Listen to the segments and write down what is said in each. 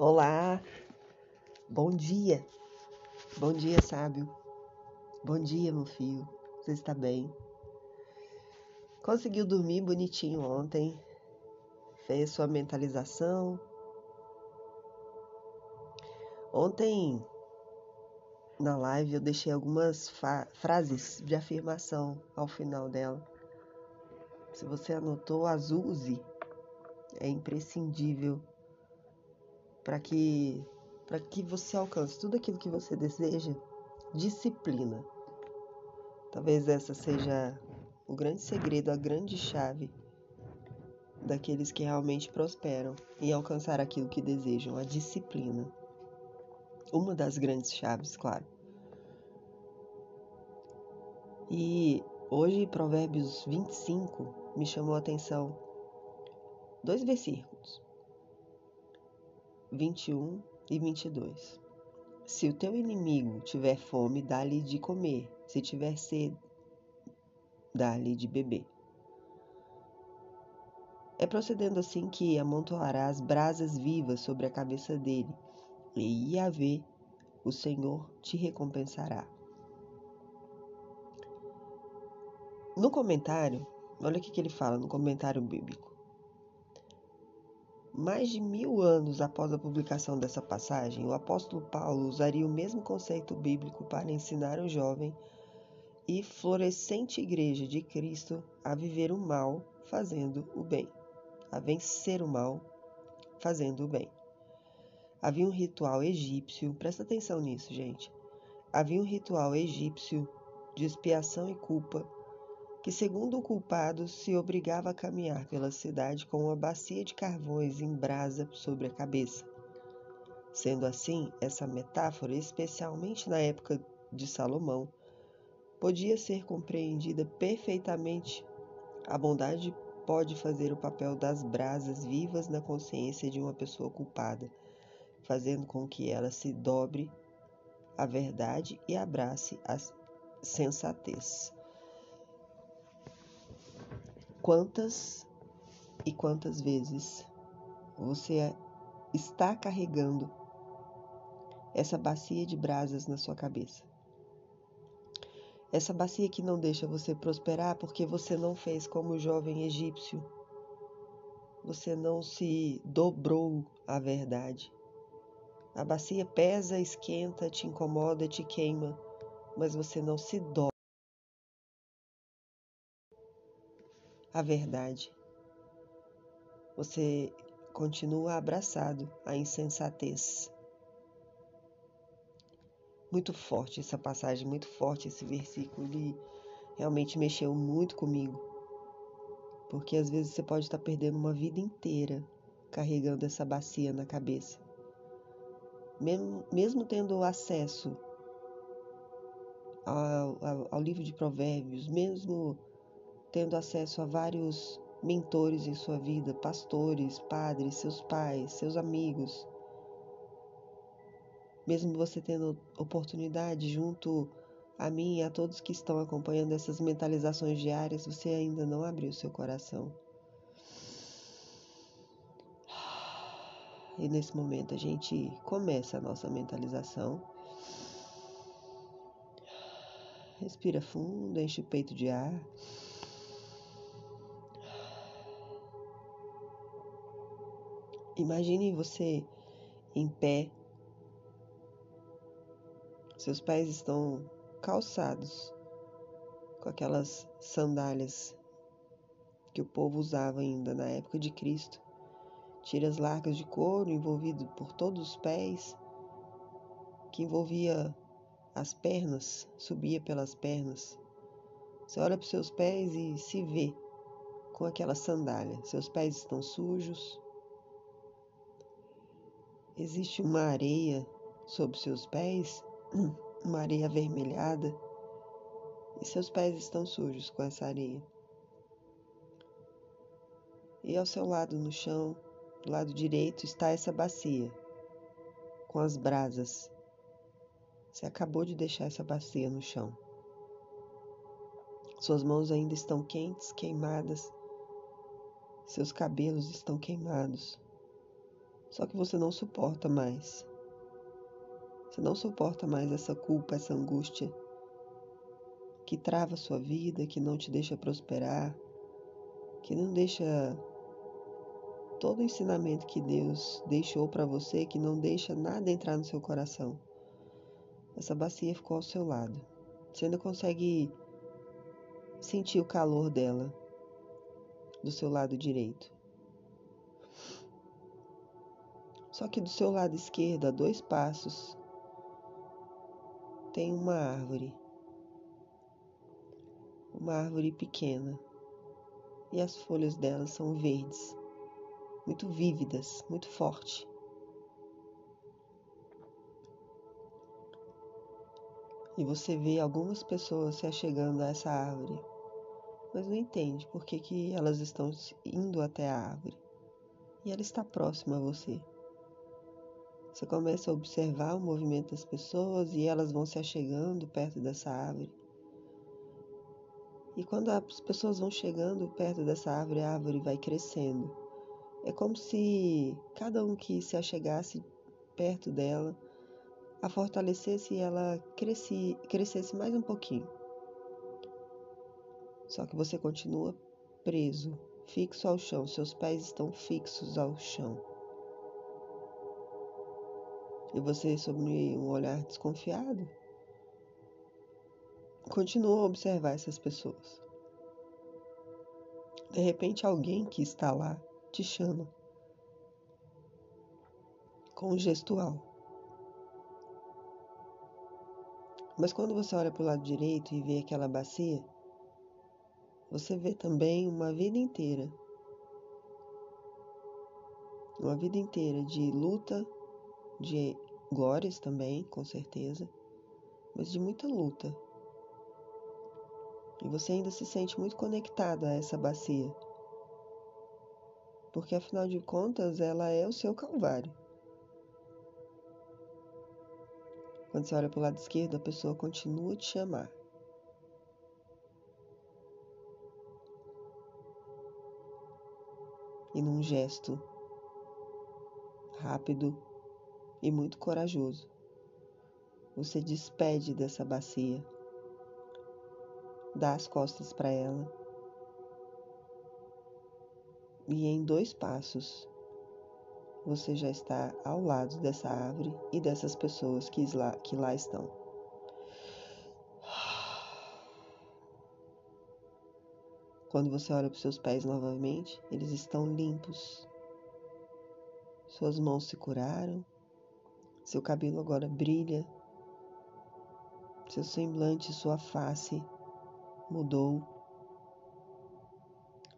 Olá, bom dia, bom dia, sábio, bom dia, meu filho, você está bem? Conseguiu dormir bonitinho ontem? Fez sua mentalização? Ontem, na live, eu deixei algumas frases de afirmação ao final dela. Se você anotou, as use, é imprescindível para que para que você alcance tudo aquilo que você deseja, disciplina. Talvez essa seja o grande segredo, a grande chave daqueles que realmente prosperam em alcançar aquilo que desejam, a disciplina. Uma das grandes chaves, claro. E hoje, Provérbios 25 me chamou a atenção. Dois versículos. 21 e 22. Se o teu inimigo tiver fome, dá-lhe de comer. Se tiver sede, dá-lhe de beber. É procedendo assim que amontoarás brasas vivas sobre a cabeça dele, e Yahvé, o Senhor, te recompensará. No comentário, olha o que ele fala no comentário bíblico. Mais de mil anos após a publicação dessa passagem, o apóstolo Paulo usaria o mesmo conceito bíblico para ensinar o jovem e florescente igreja de Cristo a viver o mal fazendo o bem, a vencer o mal fazendo o bem. Havia um ritual egípcio, presta atenção nisso, gente. Havia um ritual egípcio de expiação e culpa que, segundo o culpado, se obrigava a caminhar pela cidade com uma bacia de carvões em brasa sobre a cabeça. Sendo assim, essa metáfora, especialmente na época de Salomão, podia ser compreendida perfeitamente. A bondade pode fazer o papel das brasas vivas na consciência de uma pessoa culpada, fazendo com que ela se dobre à verdade e abrace a sensatez. Quantas e quantas vezes você está carregando essa bacia de brasas na sua cabeça? Essa bacia que não deixa você prosperar porque você não fez como o jovem egípcio. Você não se dobrou à verdade. A bacia pesa, esquenta, te incomoda, te queima, mas você não se dobra. A verdade. Você continua abraçado à insensatez. Muito forte essa passagem, muito forte esse versículo. Ele realmente mexeu muito comigo. Porque às vezes você pode estar perdendo uma vida inteira carregando essa bacia na cabeça. Mesmo, mesmo tendo acesso ao, ao, ao livro de Provérbios, mesmo tendo acesso a vários mentores em sua vida, pastores, padres, seus pais, seus amigos. Mesmo você tendo oportunidade junto a mim e a todos que estão acompanhando essas mentalizações diárias, você ainda não abriu seu coração. E nesse momento a gente começa a nossa mentalização. Respira fundo, enche o peito de ar. Imagine você em pé, seus pés estão calçados com aquelas sandálias que o povo usava ainda na época de Cristo, tiras largas de couro envolvido por todos os pés, que envolvia as pernas, subia pelas pernas. Você olha para os seus pés e se vê com aquela sandália. Seus pés estão sujos, Existe uma areia sob seus pés, uma areia avermelhada, e seus pés estão sujos com essa areia. E ao seu lado no chão, do lado direito, está essa bacia com as brasas. Você acabou de deixar essa bacia no chão. Suas mãos ainda estão quentes, queimadas. Seus cabelos estão queimados. Só que você não suporta mais. Você não suporta mais essa culpa, essa angústia que trava a sua vida, que não te deixa prosperar, que não deixa todo o ensinamento que Deus deixou para você, que não deixa nada entrar no seu coração. Essa bacia ficou ao seu lado. Você ainda consegue sentir o calor dela do seu lado direito. Só que do seu lado esquerdo, a dois passos, tem uma árvore. Uma árvore pequena. E as folhas dela são verdes, muito vívidas, muito fortes. E você vê algumas pessoas se achegando a essa árvore, mas não entende por que, que elas estão indo até a árvore. E ela está próxima a você. Você começa a observar o movimento das pessoas e elas vão se achegando perto dessa árvore. E quando as pessoas vão chegando perto dessa árvore, a árvore vai crescendo. É como se cada um que se achegasse perto dela a fortalecesse e ela cresci, crescesse mais um pouquinho. Só que você continua preso, fixo ao chão, seus pés estão fixos ao chão. E você, sob um olhar desconfiado, continua a observar essas pessoas. De repente, alguém que está lá te chama com um gestual. Mas quando você olha para o lado direito e vê aquela bacia, você vê também uma vida inteira. Uma vida inteira de luta, de glórias também, com certeza, mas de muita luta. E você ainda se sente muito conectado a essa bacia. Porque afinal de contas, ela é o seu calvário. Quando você olha para o lado esquerdo, a pessoa continua te chamar. E num gesto rápido e muito corajoso, você despede dessa bacia, dá as costas para ela e em dois passos você já está ao lado dessa árvore e dessas pessoas que lá, que lá estão. Quando você olha para os seus pés novamente, eles estão limpos. Suas mãos se curaram, seu cabelo agora brilha, seu semblante, sua face mudou.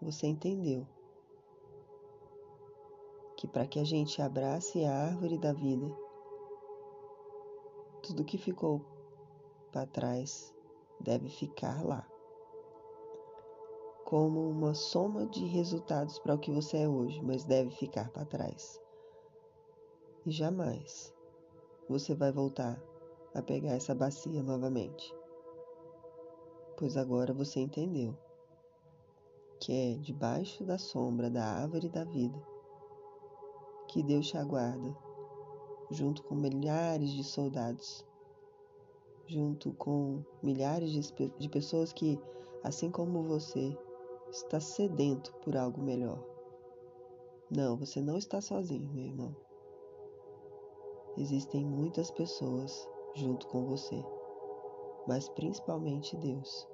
Você entendeu que para que a gente abrace a árvore da vida, tudo que ficou para trás deve ficar lá, como uma soma de resultados para o que você é hoje, mas deve ficar para trás. E jamais você vai voltar a pegar essa bacia novamente, pois agora você entendeu que é debaixo da sombra da árvore da vida que Deus te aguarda, junto com milhares de soldados, junto com milhares de, pessoas que, assim como você, está sedento por algo melhor. Não, você não está sozinho, meu irmão. Existem muitas pessoas junto com você, mas principalmente Deus.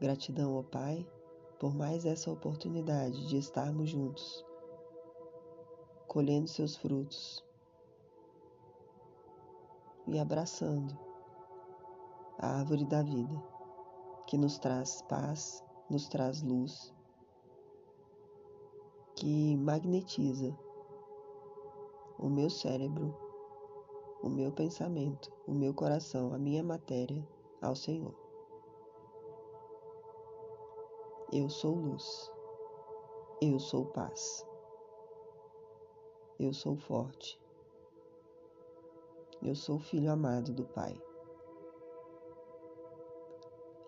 Gratidão ao Pai por mais essa oportunidade de estarmos juntos, colhendo seus frutos e abraçando a árvore da vida que nos traz paz, nos traz luz, que magnetiza o meu cérebro, o meu pensamento, o meu coração, a minha matéria ao Senhor. Eu sou luz. Eu sou paz. Eu sou forte. Eu sou filho amado do Pai.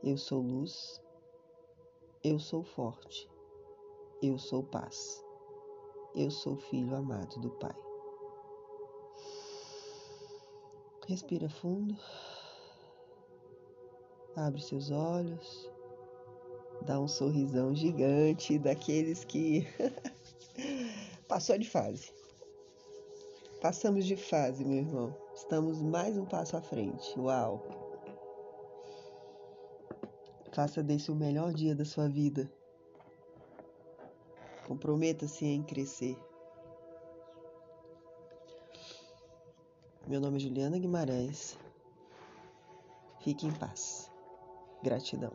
Eu sou luz. Eu sou forte. Eu sou paz. eu sou filho amado do Pai. Respira fundo. Abre seus olhos. Dá um sorrisão gigante daqueles que passou de fase. Passamos de fase, meu irmão. Estamos mais um passo à frente. Uau! Faça desse o melhor dia da sua vida. Comprometa-se em crescer. Meu nome é Juliana Guimarães. Fique em paz. Gratidão.